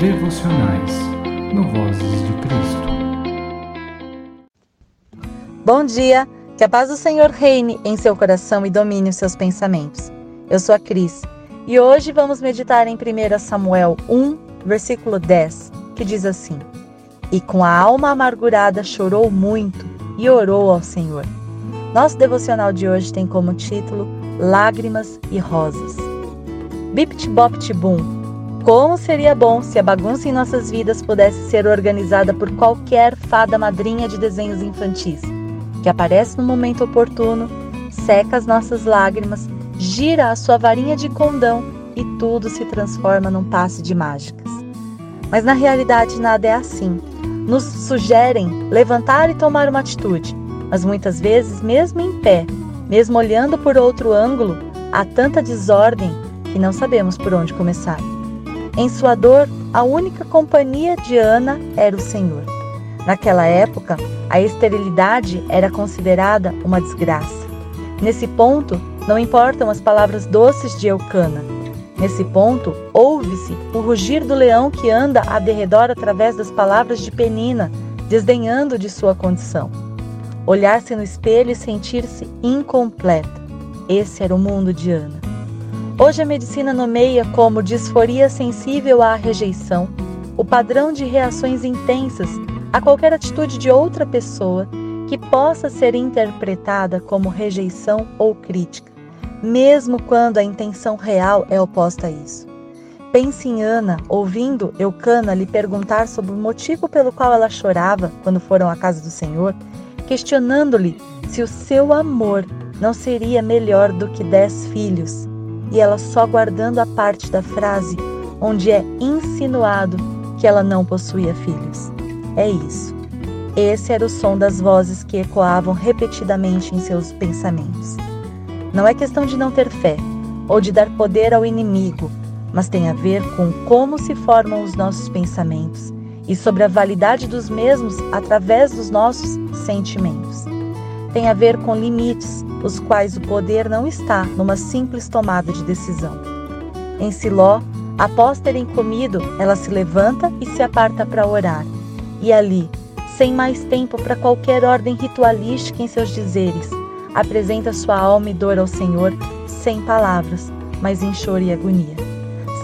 devocionais no Vozes de Cristo. Bom dia, que a paz do Senhor reine em seu coração e domine os seus pensamentos. Eu sou a Cris e hoje vamos meditar em 1 Samuel 1, versículo 10, que diz assim: E com a alma amargurada chorou muito e orou ao Senhor. Nosso devocional de hoje tem como título Lágrimas e Rosas. Boom como seria bom se a bagunça em nossas vidas pudesse ser organizada por qualquer fada madrinha de desenhos infantis, que aparece no momento oportuno, seca as nossas lágrimas, gira a sua varinha de condão e tudo se transforma num passe de mágicas. Mas na realidade nada é assim. Nos sugerem levantar e tomar uma atitude, mas muitas vezes, mesmo em pé, mesmo olhando por outro ângulo, há tanta desordem que não sabemos por onde começar. Em sua dor, a única companhia de Ana era o Senhor. Naquela época, a esterilidade era considerada uma desgraça. Nesse ponto, não importam as palavras doces de Eucana. Nesse ponto, ouve-se o rugir do leão que anda a derredor através das palavras de Penina, desdenhando de sua condição. Olhar-se no espelho e sentir-se incompleta. Esse era o mundo de Ana. Hoje a medicina nomeia como disforia sensível à rejeição o padrão de reações intensas a qualquer atitude de outra pessoa que possa ser interpretada como rejeição ou crítica, mesmo quando a intenção real é oposta a isso. Pense em Ana ouvindo Eucana lhe perguntar sobre o motivo pelo qual ela chorava quando foram à casa do Senhor, questionando-lhe se o seu amor não seria melhor do que dez filhos e ela só guardando a parte da frase onde é insinuado que ela não possuía filhos. É isso. Esse era o som das vozes que ecoavam repetidamente em seus pensamentos. Não é questão de não ter fé ou de dar poder ao inimigo, mas tem a ver com como se formam os nossos pensamentos e sobre a validade dos mesmos através dos nossos sentimentos. Tem a ver com limites, os quais o poder não está numa simples tomada de decisão. Em Siló, após terem comido, ela se levanta e se aparta para orar. E ali, sem mais tempo para qualquer ordem ritualística em seus dizeres, apresenta sua alma e dor ao Senhor sem palavras, mas em choro e agonia.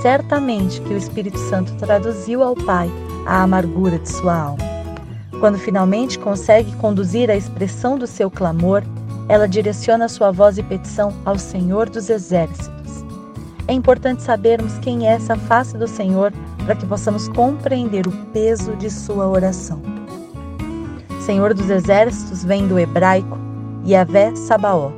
Certamente que o Espírito Santo traduziu ao Pai a amargura de sua alma. Quando finalmente consegue conduzir a expressão do seu clamor, ela direciona sua voz e petição ao Senhor dos Exércitos. É importante sabermos quem é essa face do Senhor para que possamos compreender o peso de sua oração. Senhor dos Exércitos vem do hebraico Yahvé Sabaó,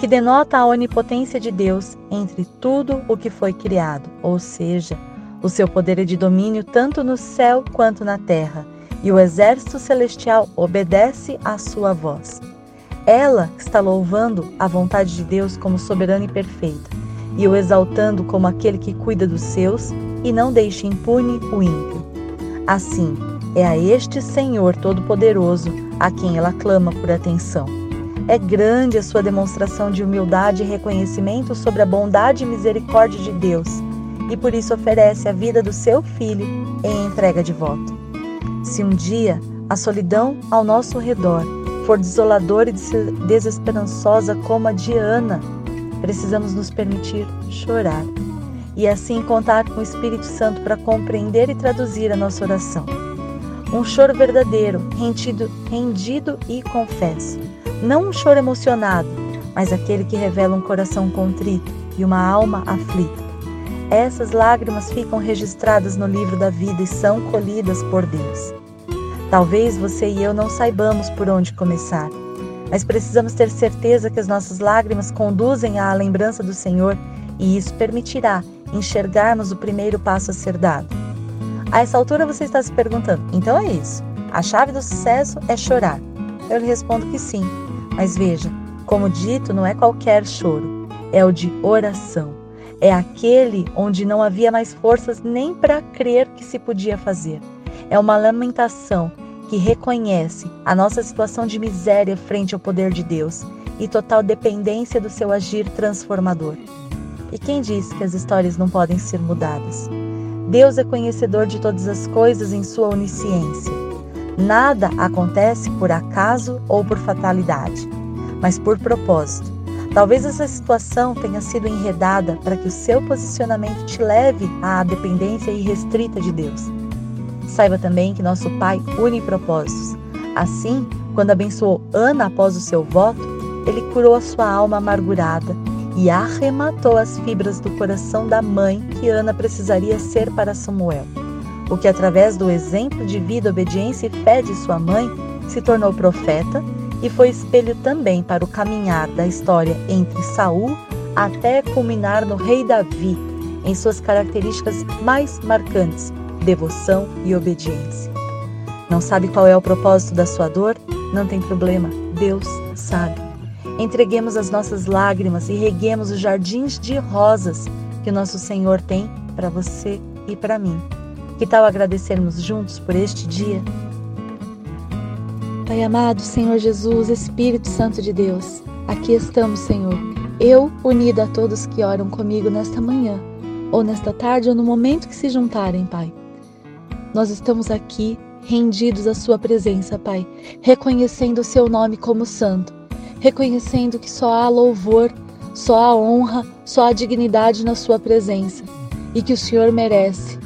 que denota a onipotência de Deus entre tudo o que foi criado, ou seja, o seu poder é de domínio tanto no céu quanto na terra, e o exército celestial obedece à sua voz. Ela está louvando a vontade de Deus como soberana e perfeita, e o exaltando como aquele que cuida dos seus e não deixa impune o ímpio. Assim, é a este Senhor Todo-Poderoso a quem ela clama por atenção. É grande a sua demonstração de humildade e reconhecimento sobre a bondade e misericórdia de Deus, e por isso oferece a vida do seu filho em entrega de voto. Se um dia a solidão ao nosso redor for desoladora e desesperançosa como a de Ana, precisamos nos permitir chorar e assim contar com o Espírito Santo para compreender e traduzir a nossa oração. Um choro verdadeiro, rendido, rendido e confesso. Não um choro emocionado, mas aquele que revela um coração contrito e uma alma aflita. Essas lágrimas ficam registradas no livro da vida e são colhidas por Deus. Talvez você e eu não saibamos por onde começar, mas precisamos ter certeza que as nossas lágrimas conduzem à lembrança do Senhor e isso permitirá enxergarmos o primeiro passo a ser dado. A essa altura você está se perguntando: então é isso? A chave do sucesso é chorar? Eu lhe respondo que sim, mas veja, como dito, não é qualquer choro, é o de oração. É aquele onde não havia mais forças nem para crer que se podia fazer é uma lamentação que reconhece a nossa situação de miséria frente ao poder de Deus e total dependência do seu agir transformador. E quem diz que as histórias não podem ser mudadas? Deus é conhecedor de todas as coisas em sua onisciência. Nada acontece por acaso ou por fatalidade, mas por propósito. Talvez essa situação tenha sido enredada para que o seu posicionamento te leve à dependência irrestrita de Deus. Saiba também que nosso Pai une propósitos. Assim, quando abençoou Ana após o seu voto, ele curou a sua alma amargurada e arrematou as fibras do coração da mãe que Ana precisaria ser para Samuel. O que, através do exemplo de vida, obediência e fé de sua mãe, se tornou profeta e foi espelho também para o caminhar da história entre Saul até culminar no rei Davi, em suas características mais marcantes, devoção e obediência. Não sabe qual é o propósito da sua dor? Não tem problema, Deus sabe. Entreguemos as nossas lágrimas e reguemos os jardins de rosas que o nosso Senhor tem para você e para mim. Que tal agradecermos juntos por este dia? Pai amado, Senhor Jesus, Espírito Santo de Deus, aqui estamos, Senhor. Eu unida a todos que oram comigo nesta manhã, ou nesta tarde, ou no momento que se juntarem, Pai. Nós estamos aqui rendidos à Sua presença, Pai, reconhecendo o Seu nome como Santo, reconhecendo que só há louvor, só há honra, só há dignidade na Sua presença e que o Senhor merece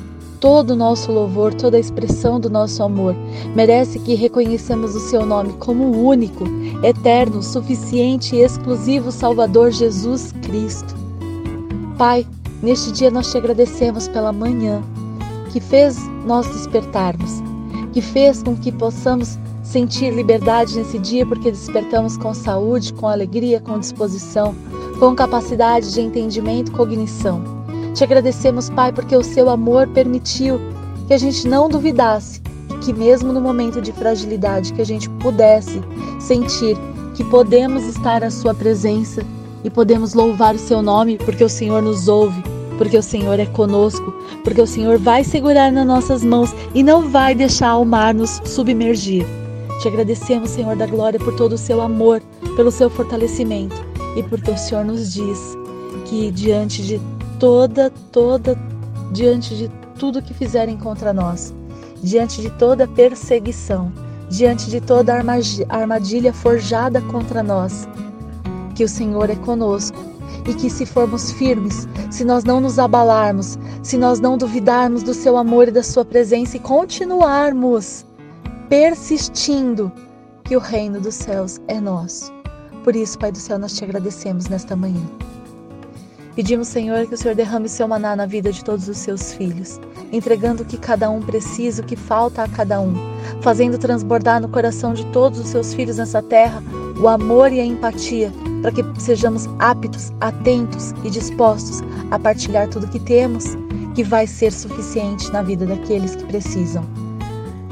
todo o nosso louvor, toda a expressão do nosso amor. Merece que reconheçamos o seu nome como único, eterno, suficiente e exclusivo Salvador Jesus Cristo. Pai, neste dia nós te agradecemos pela manhã que fez nós despertarmos, que fez com que possamos sentir liberdade nesse dia porque despertamos com saúde, com alegria, com disposição, com capacidade de entendimento, cognição. Te agradecemos, Pai, porque o seu amor permitiu que a gente não duvidasse e que mesmo no momento de fragilidade que a gente pudesse sentir que podemos estar à sua presença e podemos louvar o seu nome porque o Senhor nos ouve, porque o Senhor é conosco, porque o Senhor vai segurar nas nossas mãos e não vai deixar o mar nos submergir. Te agradecemos, Senhor da glória, por todo o seu amor, pelo seu fortalecimento e porque o Senhor nos diz que diante de toda, toda, diante de tudo que fizerem contra nós, diante de toda perseguição, diante de toda armadilha forjada contra nós, que o Senhor é conosco e que se formos firmes, se nós não nos abalarmos, se nós não duvidarmos do seu amor e da sua presença e continuarmos persistindo, que o reino dos céus é nosso. Por isso, Pai do céu, nós te agradecemos nesta manhã. Pedimos, Senhor, que o Senhor derrame seu maná na vida de todos os seus filhos, entregando o que cada um precisa, o que falta a cada um, fazendo transbordar no coração de todos os seus filhos nessa terra o amor e a empatia, para que sejamos aptos, atentos e dispostos a partilhar tudo que temos, que vai ser suficiente na vida daqueles que precisam.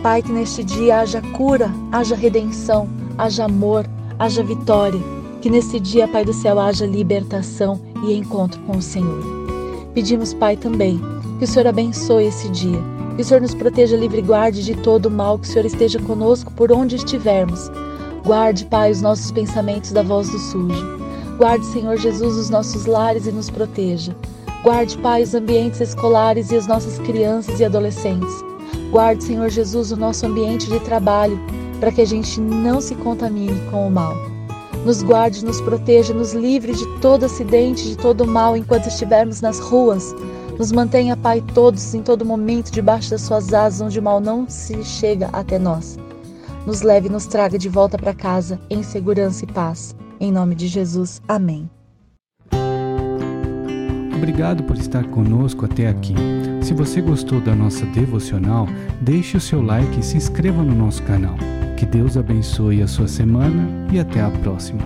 Pai, que neste dia haja cura, haja redenção, haja amor, haja vitória que nesse dia, Pai do céu, haja libertação e encontro com o Senhor. Pedimos, Pai, também que o Senhor abençoe esse dia, que o Senhor nos proteja livre e guarde de todo o mal, que o Senhor esteja conosco por onde estivermos. Guarde, Pai, os nossos pensamentos da voz do sujo. Guarde, Senhor Jesus, os nossos lares e nos proteja. Guarde, Pai, os ambientes escolares e as nossas crianças e adolescentes. Guarde, Senhor Jesus, o nosso ambiente de trabalho, para que a gente não se contamine com o mal. Nos guarde, nos proteja, nos livre de todo acidente, de todo mal enquanto estivermos nas ruas. Nos mantenha, Pai, todos em todo momento debaixo das suas asas, onde o mal não se chega até nós. Nos leve e nos traga de volta para casa em segurança e paz. Em nome de Jesus. Amém. Obrigado por estar conosco até aqui. Se você gostou da nossa devocional, deixe o seu like e se inscreva no nosso canal. Que Deus abençoe a sua semana e até a próxima.